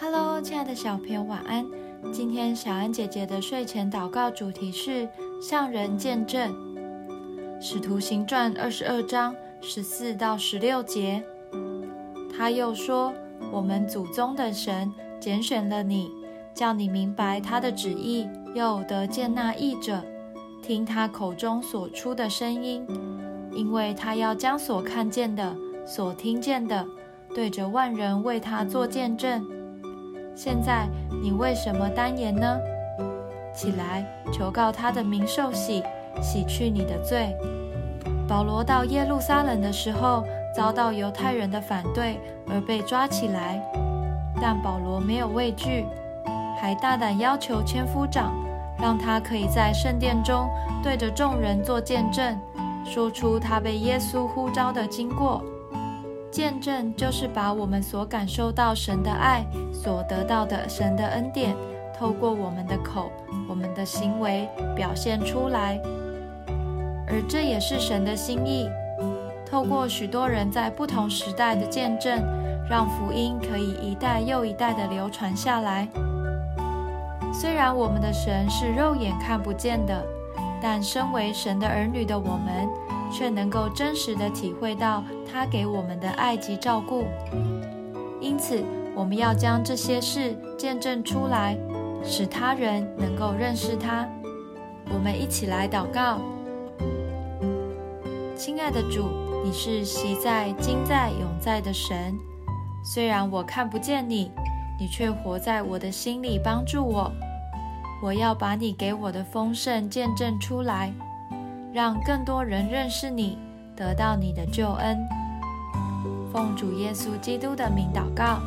Hello，亲爱的小朋友，晚安。今天小安姐姐的睡前祷告主题是向人见证，《使徒行传》二十二章十四到十六节。他又说：“我们祖宗的神拣选了你，叫你明白他的旨意，又得见那译者，听他口中所出的声音，因为他要将所看见的、所听见的，对着万人为他做见证。”现在你为什么单言呢？起来，求告他的名受洗，洗去你的罪。保罗到耶路撒冷的时候，遭到犹太人的反对而被抓起来，但保罗没有畏惧，还大胆要求千夫长，让他可以在圣殿中对着众人做见证，说出他被耶稣呼召的经过。见证就是把我们所感受到神的爱，所得到的神的恩典，透过我们的口、我们的行为表现出来。而这也是神的心意，透过许多人在不同时代的见证，让福音可以一代又一代的流传下来。虽然我们的神是肉眼看不见的，但身为神的儿女的我们。却能够真实的体会到他给我们的爱及照顾，因此我们要将这些事见证出来，使他人能够认识他。我们一起来祷告：亲爱的主，你是习在、今在、永在的神。虽然我看不见你，你却活在我的心里，帮助我。我要把你给我的丰盛见证出来。让更多人认识你，得到你的救恩。奉主耶稣基督的名祷告。